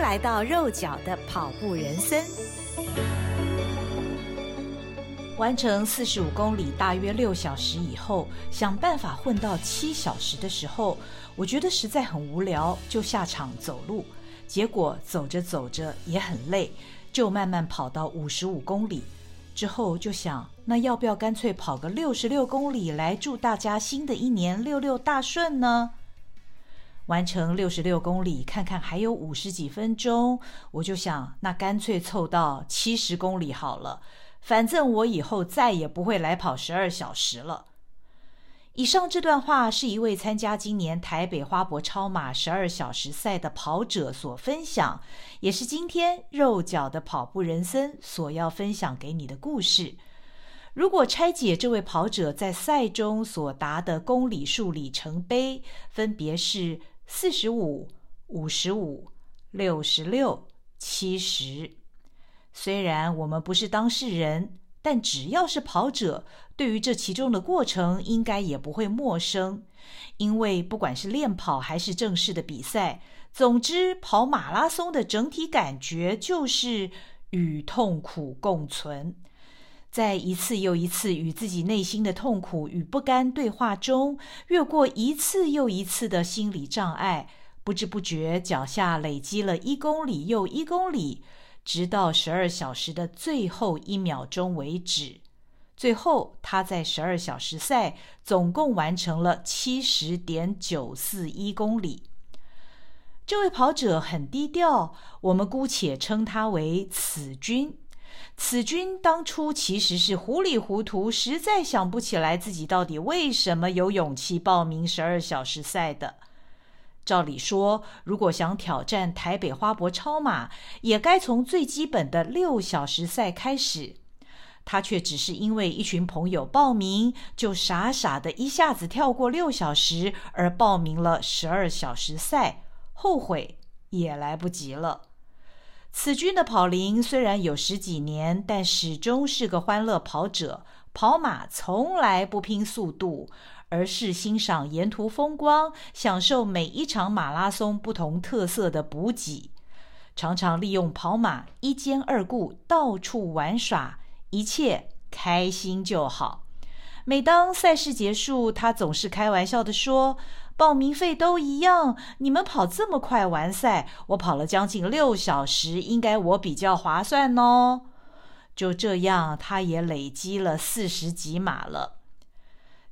来到肉脚的跑步人生。完成四十五公里大约六小时以后，想办法混到七小时的时候，我觉得实在很无聊，就下场走路。结果走着走着也很累，就慢慢跑到五十五公里。之后就想，那要不要干脆跑个六十六公里，来祝大家新的一年六六大顺呢？完成六十六公里，看看还有五十几分钟，我就想，那干脆凑到七十公里好了。反正我以后再也不会来跑十二小时了。以上这段话是一位参加今年台北花博超马十二小时赛的跑者所分享，也是今天肉脚的跑步人生所要分享给你的故事。如果拆解这位跑者在赛中所达的公里数里程碑，分别是四十五、五十五、六十六、七十。虽然我们不是当事人，但只要是跑者，对于这其中的过程，应该也不会陌生。因为不管是练跑还是正式的比赛，总之跑马拉松的整体感觉就是与痛苦共存。在一次又一次与自己内心的痛苦与不甘对话中，越过一次又一次的心理障碍，不知不觉脚下累积了一公里又一公里，直到十二小时的最后一秒钟为止。最后，他在十二小时赛总共完成了七十点九四一公里。这位跑者很低调，我们姑且称他为“此君”。此君当初其实是糊里糊涂，实在想不起来自己到底为什么有勇气报名十二小时赛的。照理说，如果想挑战台北花博超马，也该从最基本的六小时赛开始。他却只是因为一群朋友报名，就傻傻的一下子跳过六小时，而报名了十二小时赛，后悔也来不及了。此君的跑龄虽然有十几年，但始终是个欢乐跑者。跑马从来不拼速度，而是欣赏沿途风光，享受每一场马拉松不同特色的补给。常常利用跑马一兼二顾，到处玩耍，一切开心就好。每当赛事结束，他总是开玩笑地说。报名费都一样，你们跑这么快完赛，我跑了将近六小时，应该我比较划算哦。就这样，他也累积了四十几码了，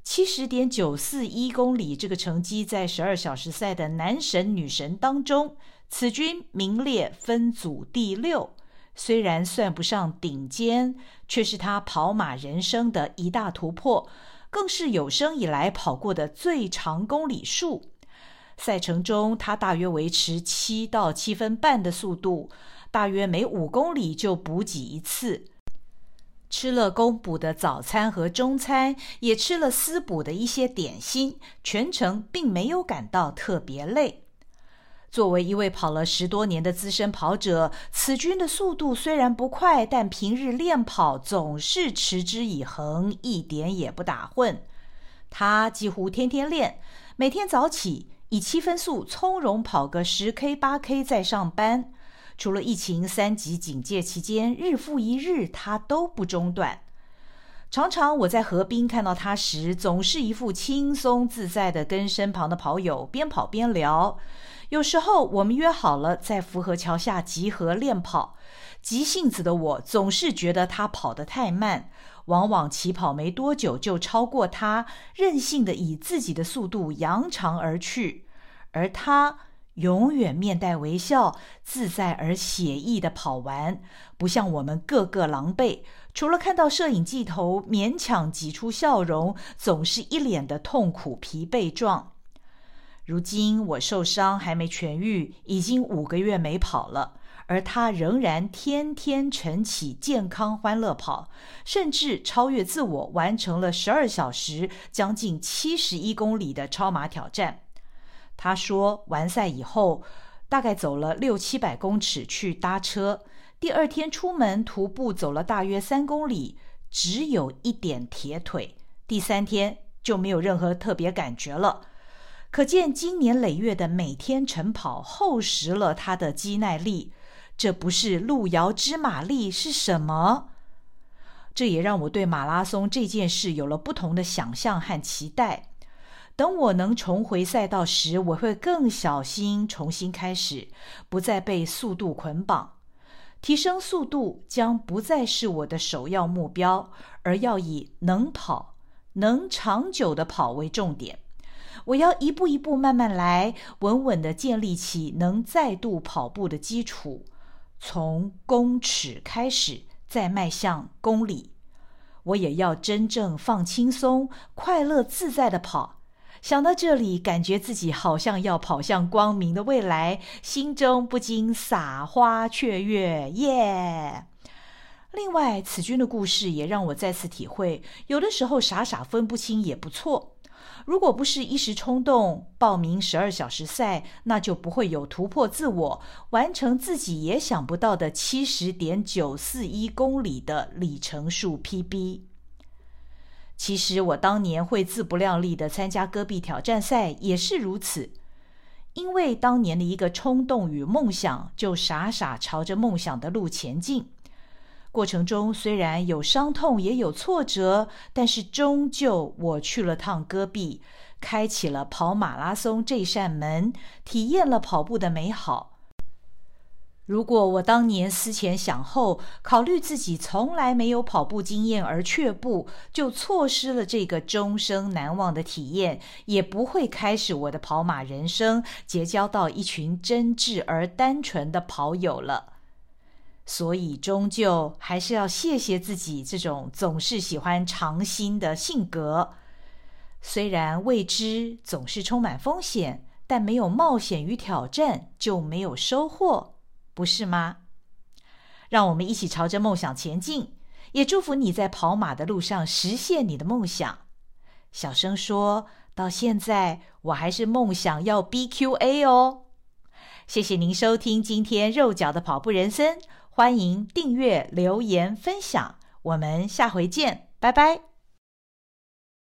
七十点九四一公里这个成绩，在十二小时赛的男神女神当中，此君名列分组第六。虽然算不上顶尖，却是他跑马人生的一大突破。更是有生以来跑过的最长公里数。赛程中，他大约维持七到七分半的速度，大约每五公里就补给一次。吃了公补的早餐和中餐，也吃了私补的一些点心，全程并没有感到特别累。作为一位跑了十多年的资深跑者，此君的速度虽然不快，但平日练跑总是持之以恒，一点也不打混。他几乎天天练，每天早起以七分速从容跑个十 K 八 K 再上班。除了疫情三级警戒期间，日复一日，他都不中断。常常我在河边看到他时，总是一副轻松自在的，跟身旁的跑友边跑边聊。有时候我们约好了在福和桥下集合练跑，急性子的我总是觉得他跑得太慢，往往起跑没多久就超过他，任性的以自己的速度扬长而去，而他永远面带微笑，自在而写意的跑完，不像我们个个狼狈，除了看到摄影镜头勉强挤出笑容，总是一脸的痛苦疲惫状。如今我受伤还没痊愈，已经五个月没跑了，而他仍然天天晨起健康欢乐跑，甚至超越自我，完成了十二小时将近七十一公里的超马挑战。他说完赛以后，大概走了六七百公尺去搭车，第二天出门徒步走了大约三公里，只有一点铁腿，第三天就没有任何特别感觉了。可见经年累月的每天晨跑厚实了他的肌耐力。这不是路遥知马力是什么？这也让我对马拉松这件事有了不同的想象和期待。等我能重回赛道时，我会更小心，重新开始，不再被速度捆绑。提升速度将不再是我的首要目标，而要以能跑、能长久的跑为重点。我要一步一步慢慢来，稳稳地建立起能再度跑步的基础。从公尺开始，再迈向公里。我也要真正放轻松、快乐自在地跑。想到这里，感觉自己好像要跑向光明的未来，心中不禁撒花雀跃，耶！另外，此君的故事也让我再次体会，有的时候傻傻分不清也不错。如果不是一时冲动报名十二小时赛，那就不会有突破自我、完成自己也想不到的七十点九四一公里的里程数 PB。其实我当年会自不量力的参加戈壁挑战赛也是如此，因为当年的一个冲动与梦想，就傻傻朝着梦想的路前进。过程中虽然有伤痛，也有挫折，但是终究我去了趟戈壁，开启了跑马拉松这扇门，体验了跑步的美好。如果我当年思前想后，考虑自己从来没有跑步经验而却步，就错失了这个终生难忘的体验，也不会开始我的跑马人生，结交到一群真挚而单纯的跑友了。所以，终究还是要谢谢自己这种总是喜欢尝新的性格。虽然未知总是充满风险，但没有冒险与挑战就没有收获。不是吗？让我们一起朝着梦想前进，也祝福你在跑马的路上实现你的梦想。小声说，到现在，我还是梦想要 BQA 哦。谢谢您收听今天肉脚的跑步人生，欢迎订阅、留言、分享，我们下回见，拜拜。